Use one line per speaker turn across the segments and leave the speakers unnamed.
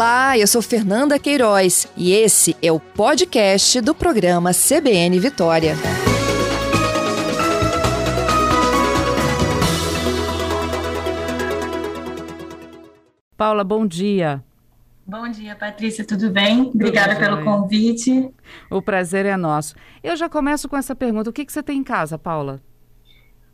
Olá, eu sou Fernanda Queiroz e esse é o podcast do programa CBN Vitória.
Paula, bom dia.
Bom dia, Patrícia, tudo bem? Obrigada tudo pelo convite.
O prazer é nosso. Eu já começo com essa pergunta: o que, que você tem em casa, Paula?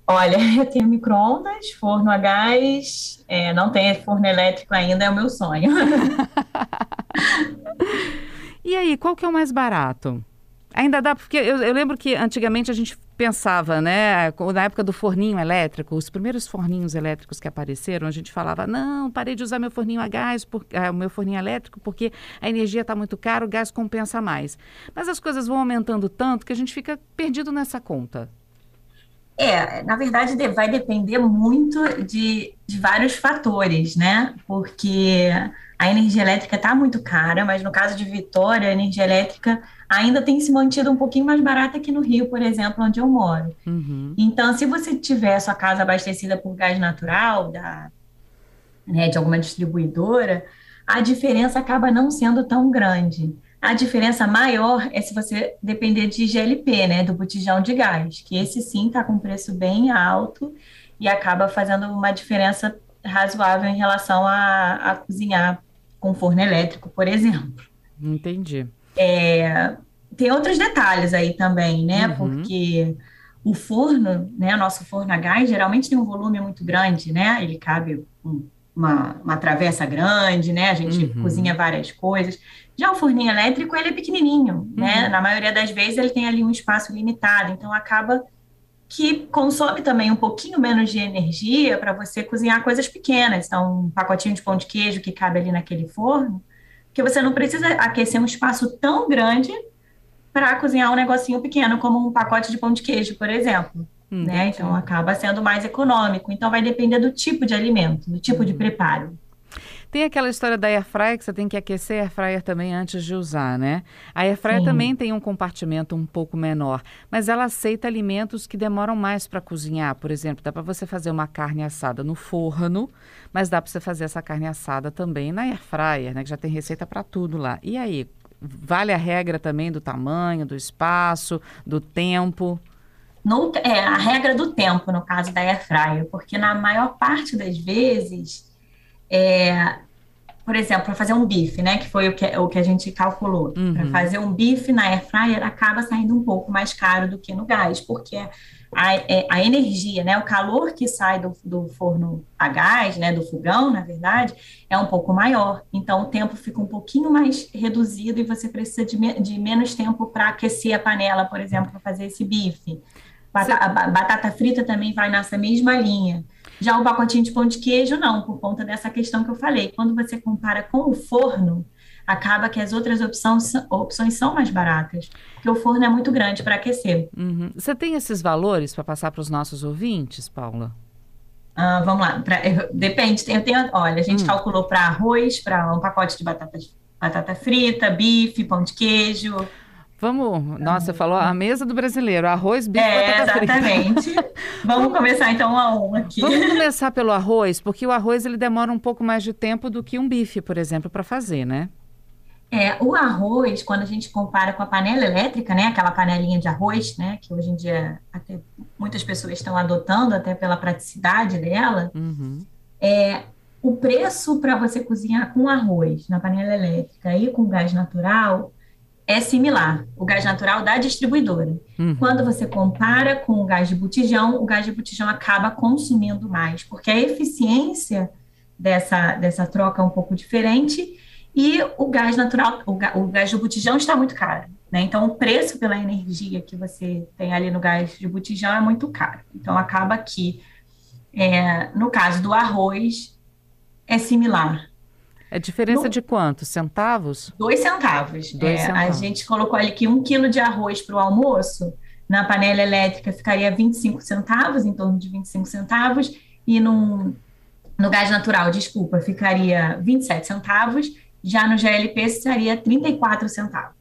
Olha, eu tenho micro-ondas, forno a gás, é, não tenho forno elétrico ainda, é o meu sonho.
e aí, qual que é o mais barato? Ainda dá, porque eu, eu, lembro que antigamente a gente pensava, né, na época do forninho elétrico, os primeiros forninhos elétricos que apareceram, a gente falava, não, parei de usar meu forninho a gás, é, o meu forninho elétrico, porque a energia está muito cara, o gás compensa mais. Mas as coisas vão aumentando tanto que a gente fica perdido nessa conta.
É, na verdade, vai depender muito de, de vários fatores, né? Porque a energia elétrica está muito cara, mas no caso de Vitória, a energia elétrica ainda tem se mantido um pouquinho mais barata que no Rio, por exemplo, onde eu moro. Uhum. Então, se você tiver a sua casa abastecida por gás natural, da, né, de alguma distribuidora, a diferença acaba não sendo tão grande. A diferença maior é se você depender de GLP, né, do botijão de gás, que esse sim está com preço bem alto e acaba fazendo uma diferença razoável em relação a, a cozinhar com forno elétrico, por exemplo.
Entendi.
É, tem outros detalhes aí também, né, uhum. porque o forno, né, nosso forno a gás, geralmente tem um volume muito grande, né, ele cabe um uma, uma travessa grande, né? A gente uhum. cozinha várias coisas. Já o forninho elétrico, ele é pequenininho, né? Uhum. Na maioria das vezes ele tem ali um espaço limitado, então acaba que consome também um pouquinho menos de energia para você cozinhar coisas pequenas. Então, um pacotinho de pão de queijo que cabe ali naquele forno, que você não precisa aquecer um espaço tão grande para cozinhar um negocinho pequeno, como um pacote de pão de queijo, por exemplo. Hum, né? Então acaba sendo mais econômico. Então vai depender do tipo de alimento, do tipo de uhum. preparo.
Tem aquela história da air fryer que você tem que aquecer a air fryer também antes de usar, né? A air fryer Sim. também tem um compartimento um pouco menor, mas ela aceita alimentos que demoram mais para cozinhar. Por exemplo, dá para você fazer uma carne assada no forno, mas dá para você fazer essa carne assada também na air fryer, né? Que já tem receita para tudo lá. E aí, vale a regra também do tamanho, do espaço, do tempo?
No, é, a regra do tempo, no caso da air fryer, porque na maior parte das vezes, é, por exemplo, para fazer um bife, né, que foi o que, o que a gente calculou, uhum. para fazer um bife na air fryer acaba saindo um pouco mais caro do que no gás, porque a, é, a energia, né, o calor que sai do, do forno a gás, né, do fogão, na verdade, é um pouco maior. Então, o tempo fica um pouquinho mais reduzido e você precisa de, me, de menos tempo para aquecer a panela, por exemplo, para fazer esse bife. Batata, batata frita também vai nessa mesma linha. Já o pacotinho de pão de queijo, não, por conta dessa questão que eu falei. Quando você compara com o forno, acaba que as outras opções, opções são mais baratas, porque o forno é muito grande para aquecer.
Uhum. Você tem esses valores para passar para os nossos ouvintes, Paula?
Ah, vamos lá, pra, eu, depende. Eu tenho, olha, a gente hum. calculou para arroz, para um pacote de batata, batata frita, bife, pão de queijo.
Vamos, nossa, você falou a mesa do brasileiro, arroz, bife,
é, batata exatamente. Vamos começar então um a um aqui.
Vamos começar pelo arroz, porque o arroz ele demora um pouco mais de tempo do que um bife, por exemplo, para fazer, né?
É, o arroz, quando a gente compara com a panela elétrica, né, aquela panelinha de arroz, né, que hoje em dia até muitas pessoas estão adotando até pela praticidade dela, uhum. é, o preço para você cozinhar com arroz na panela elétrica e com gás natural é similar, o gás natural da distribuidora. Uhum. Quando você compara com o gás de botijão, o gás de botijão acaba consumindo mais, porque a eficiência dessa, dessa troca é um pouco diferente e o gás natural, o, o gás de botijão está muito caro. Né? Então, o preço pela energia que você tem ali no gás de botijão é muito caro. Então, acaba que, é, no caso do arroz, é similar.
É diferença no, de quanto? Centavos?
Dois centavos. Dois é, centavos. A gente colocou ali que um quilo de arroz para o almoço, na panela elétrica ficaria 25 centavos, em torno de 25 centavos, e no, no gás natural, desculpa, ficaria 27 centavos, já no GLP seria 34 centavos.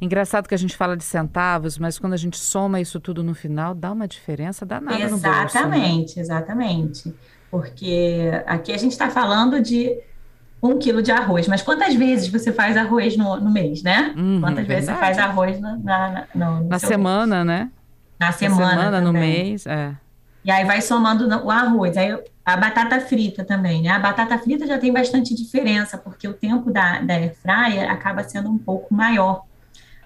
Engraçado que a gente fala de centavos, mas quando a gente soma isso tudo no final, dá uma diferença danada
exatamente,
no bolso.
Exatamente,
né?
exatamente. Porque aqui a gente está falando de um quilo de arroz. Mas quantas vezes você faz arroz no, no mês, né? Uhum, quantas vezes você faz arroz na, na,
no na semana, mês? né?
Na semana.
Na semana, no mês, é.
E aí vai somando o arroz. Aí a batata frita também, né? A batata frita já tem bastante diferença, porque o tempo da, da air fryer acaba sendo um pouco maior.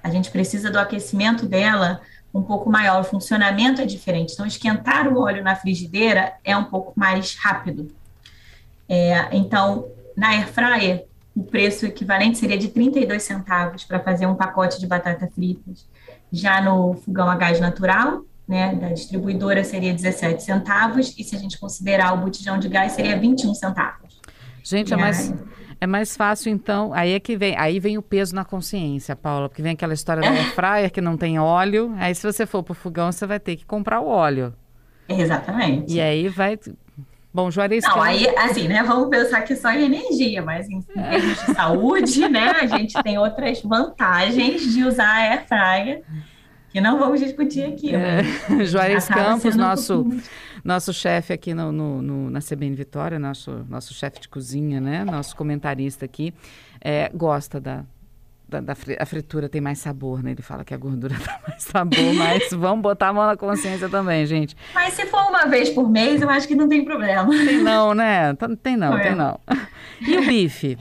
A gente precisa do aquecimento dela um pouco maior, o funcionamento é diferente. Então, esquentar o óleo na frigideira é um pouco mais rápido. É, então, na air fryer, o preço equivalente seria de 32 centavos para fazer um pacote de batata fritas. Já no fogão a gás natural, né, da distribuidora seria 17 centavos, e se a gente considerar o botijão de gás, seria 21 centavos.
Gente, é mais, é mais fácil, então, aí é que vem, aí vem o peso na consciência, Paula, porque vem aquela história da air fryer que não tem óleo, aí se você for para o fogão, você vai ter que comprar o óleo.
Exatamente.
E aí vai... Bom, Juarez...
Não, aí, assim, né, vamos pensar que só em energia, mas em, em termos de saúde, né, a gente tem outras vantagens de usar a air fryer que não vamos discutir aqui. É.
Juarez Campos, nosso, um nosso chefe aqui no, no, no, na CBN Vitória, nosso, nosso chefe de cozinha, né? Nosso comentarista aqui, é, gosta da, da, da, a fritura tem mais sabor, né? Ele fala que a gordura dá mais sabor, mas vamos botar a mão na consciência também, gente.
Mas se for uma vez por mês, eu acho que não tem problema.
Tem não, né? Tem não, tem não. E o bife?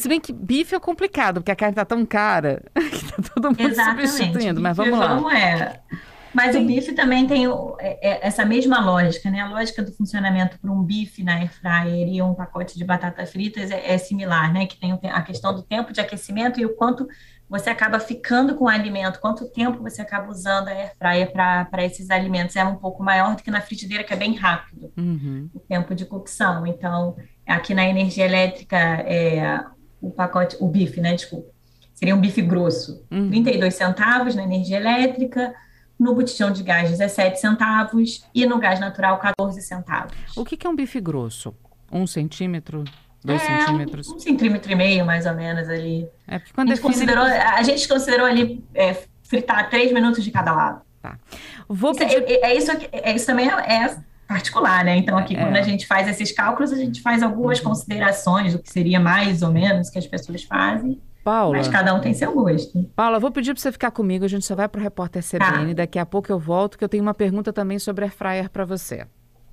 Se bem que bife é complicado, porque a carne tá tão cara que tá todo mundo Exatamente. substituindo, mas vamos lá.
Não é. Mas Sim. o bife também tem é, é, essa mesma lógica, né? A lógica do funcionamento para um bife na air fryer e um pacote de batatas fritas é, é, similar, né? Que tem a questão do tempo de aquecimento e o quanto você acaba ficando com o alimento, quanto tempo você acaba usando a air fryer para esses alimentos. É um pouco maior do que na frigideira, que é bem rápido uhum. o tempo de cocção. Então, Aqui na energia elétrica, é, o pacote, o bife, né? Desculpa. Seria um bife grosso, uhum. 32 centavos na energia elétrica, no botijão de gás 17 centavos e no gás natural 14 centavos.
O que, que é um bife grosso? Um centímetro? Dois
é,
centímetros?
Um centímetro e meio, mais ou menos, ali. É porque quando a, gente considerou, a gente considerou ali é, fritar três minutos de cada lado.
Tá. Vou
isso, é, pedir... é, é, isso, é, isso também é, é particular, né? Então, aqui, é. quando a gente faz esses cálculos, a gente faz algumas uhum. considerações do que seria mais ou menos que as pessoas fazem. Paula. Mas cada um tem seu gosto.
Paula, vou pedir para você ficar comigo, a gente só vai para o repórter CBN, tá. daqui a pouco eu volto, que eu tenho uma pergunta também sobre air fryer para você.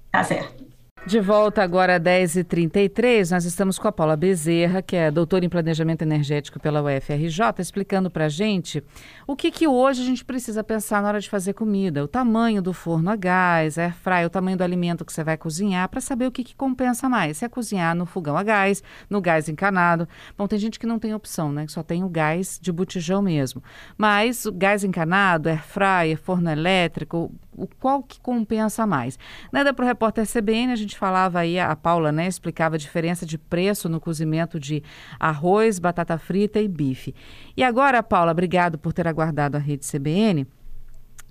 Tá certo.
De volta agora às 10h33, nós estamos com a Paula Bezerra, que é doutora em Planejamento Energético pela UFRJ, explicando para a gente o que, que hoje a gente precisa pensar na hora de fazer comida. O tamanho do forno a gás, air fry, o tamanho do alimento que você vai cozinhar, para saber o que, que compensa mais. Se é cozinhar no fogão a gás, no gás encanado. Bom, tem gente que não tem opção, né? Que só tem o gás de botijão mesmo. Mas o gás encanado, air fryer, forno elétrico, o qual que compensa mais. Nada para o repórter CBN, a gente falava aí, a Paula né, explicava a diferença de preço no cozimento de arroz, batata frita e bife. E agora, Paula, obrigado por ter aguardado a rede CBN.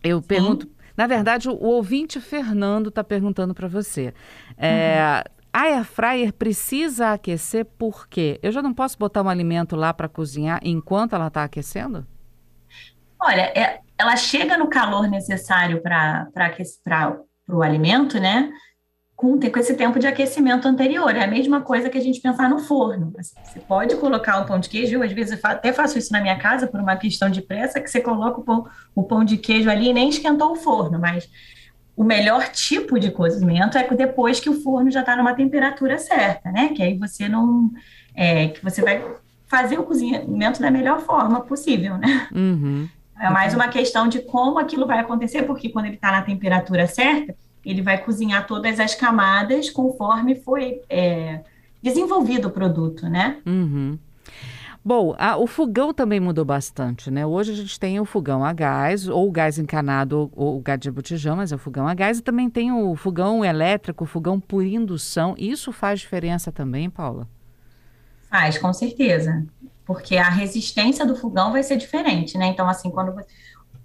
Eu Sim. pergunto, na verdade, o, o ouvinte Fernando está perguntando para você. É, uhum. A air fryer precisa aquecer por quê? Eu já não posso botar um alimento lá para cozinhar enquanto ela está aquecendo?
Olha, é, ela chega no calor necessário para o alimento, né? Com, com esse tempo de aquecimento anterior. É a mesma coisa que a gente pensar no forno. Você pode colocar um pão de queijo, às vezes eu até faço isso na minha casa por uma questão de pressa, que você coloca o pão, o pão de queijo ali e nem esquentou o forno, mas o melhor tipo de cozimento é depois que o forno já está numa temperatura certa, né? Que aí você não. É, que você vai fazer o cozinhamento da melhor forma possível, né?
Uhum.
É mais uma questão de como aquilo vai acontecer, porque quando ele está na temperatura certa, ele vai cozinhar todas as camadas conforme foi é, desenvolvido o produto, né?
Uhum. Bom, a, o fogão também mudou bastante, né? Hoje a gente tem o fogão a gás, ou o gás encanado, ou, o gás de botijão, mas é o fogão a gás, e também tem o fogão elétrico, o fogão por indução. Isso faz diferença também, Paula?
Faz, com certeza porque a resistência do fogão vai ser diferente, né? Então, assim, quando você...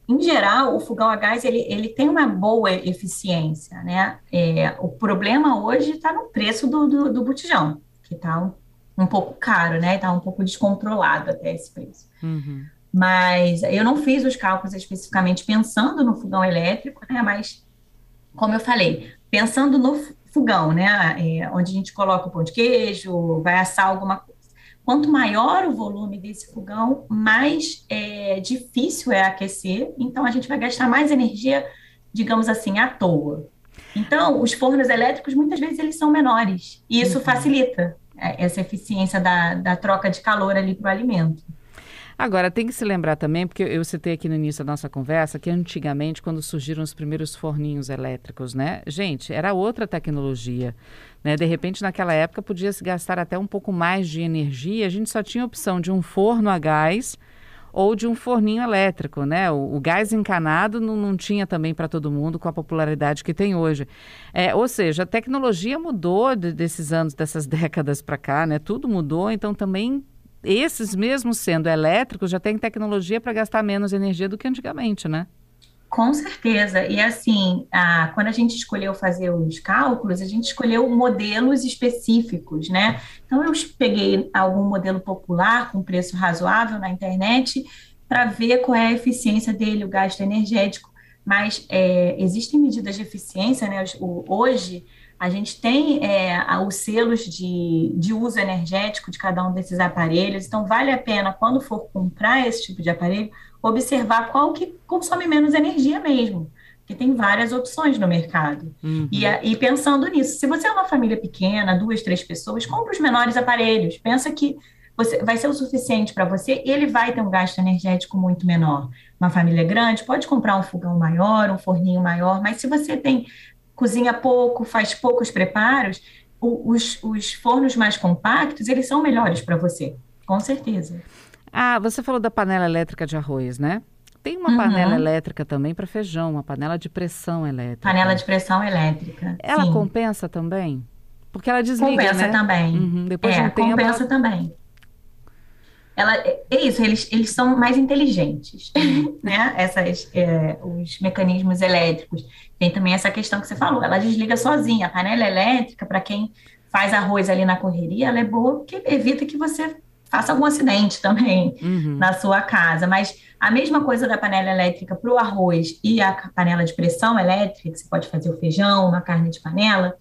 Em geral, o fogão a gás, ele, ele tem uma boa eficiência, né? É, o problema hoje está no preço do, do, do botijão, que está um, um, pouco caro, né? Está um pouco descontrolado até esse preço.
Uhum.
Mas eu não fiz os cálculos especificamente pensando no fogão elétrico, né? Mas, como eu falei, pensando no fogão, né? É, onde a gente coloca o pão de queijo, vai assar alguma quanto maior o volume desse fogão, mais é, difícil é aquecer, então a gente vai gastar mais energia, digamos assim, à toa. Então, os fornos elétricos, muitas vezes, eles são menores, e isso uhum. facilita é, essa eficiência da, da troca de calor ali para o alimento.
Agora, tem que se lembrar também, porque eu citei aqui no início da nossa conversa, que antigamente, quando surgiram os primeiros forninhos elétricos, né? Gente, era outra tecnologia. Né? De repente, naquela época, podia se gastar até um pouco mais de energia. A gente só tinha opção de um forno a gás ou de um forninho elétrico, né? O, o gás encanado não, não tinha também para todo mundo com a popularidade que tem hoje. É, ou seja, a tecnologia mudou de, desses anos, dessas décadas para cá, né? Tudo mudou, então também esses mesmos sendo elétricos já têm tecnologia para gastar menos energia do que antigamente, né?
Com certeza. E assim, a, quando a gente escolheu fazer os cálculos, a gente escolheu modelos específicos, né? Então, eu peguei algum modelo popular com preço razoável na internet para ver qual é a eficiência dele, o gasto energético. Mas é, existem medidas de eficiência, né? Hoje, a gente tem é, os selos de, de uso energético de cada um desses aparelhos, então vale a pena, quando for comprar esse tipo de aparelho, observar qual que consome menos energia mesmo, porque tem várias opções no mercado. Uhum. E, e pensando nisso, se você é uma família pequena, duas, três pessoas, compre os menores aparelhos, pensa que você, vai ser o suficiente para você, ele vai ter um gasto energético muito menor. Uma família grande pode comprar um fogão maior, um forninho maior, mas se você tem cozinha pouco, faz poucos preparos, o, os, os fornos mais compactos, eles são melhores para você, com certeza.
Ah, você falou da panela elétrica de arroz, né? Tem uma uhum. panela elétrica também para feijão, uma panela de pressão elétrica.
Panela de pressão elétrica.
Ela sim. compensa também? Porque ela desliga,
compensa
né?
também.
Uhum. Depois
é,
de um tempo,
compensa ela... também ela, é, é isso, eles, eles são mais inteligentes, né? Essas, é, os mecanismos elétricos. Tem também essa questão que você falou, ela desliga sozinha. A panela elétrica, para quem faz arroz ali na correria, ela é boa porque evita que você faça algum acidente também uhum. na sua casa. Mas a mesma coisa da panela elétrica para o arroz e a panela de pressão elétrica, que você pode fazer o feijão, uma carne de panela,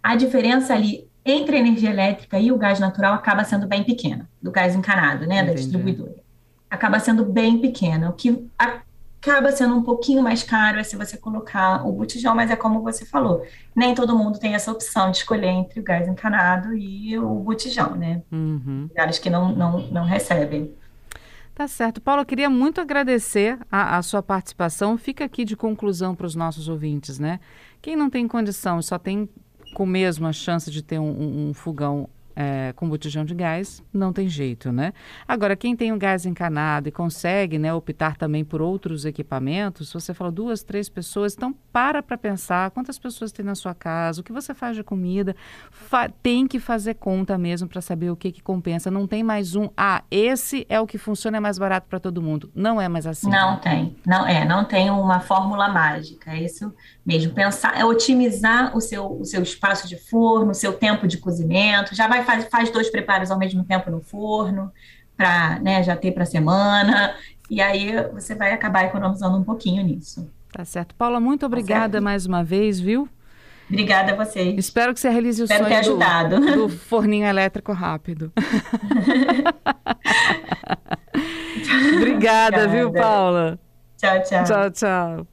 a diferença ali entre a energia elétrica e o gás natural acaba sendo bem pequena, do gás encanado, né, Entendi. da distribuidora. Acaba sendo bem pequena, o que acaba sendo um pouquinho mais caro é se você colocar o botijão, mas é como você falou, nem todo mundo tem essa opção de escolher entre o gás encanado e o botijão, né? Uhum. Lugares que não, não, não recebem.
Tá certo. Paulo, eu queria muito agradecer a, a sua participação. Fica aqui de conclusão para os nossos ouvintes, né? Quem não tem condição só tem com mesmo a chance de ter um, um fogão é, com botijão de gás, não tem jeito, né? Agora, quem tem um gás encanado e consegue né, optar também por outros equipamentos, você fala duas, três pessoas, então para para pensar quantas pessoas tem na sua casa, o que você faz de comida, fa tem que fazer conta mesmo para saber o que, que compensa. Não tem mais um, ah, esse é o que funciona, é mais barato para todo mundo. Não é mais assim.
Não tem, não é, não tem uma fórmula mágica, é isso mesmo. Pensar, é otimizar o seu, o seu espaço de forno, o seu tempo de cozimento, já vai faz, faz dois preparos ao mesmo tempo no forno, para né, já ter para a semana, e aí você vai acabar economizando um pouquinho nisso.
Tá certo. Paula, muito obrigada tá mais uma vez, viu?
Obrigada a vocês.
Espero que você realize o
Espero
sonho
ter ajudado.
Do, do forninho elétrico rápido. Obrigada, Obrigada, viu, Paula?
Tchau, tchau.
Tchau, tchau.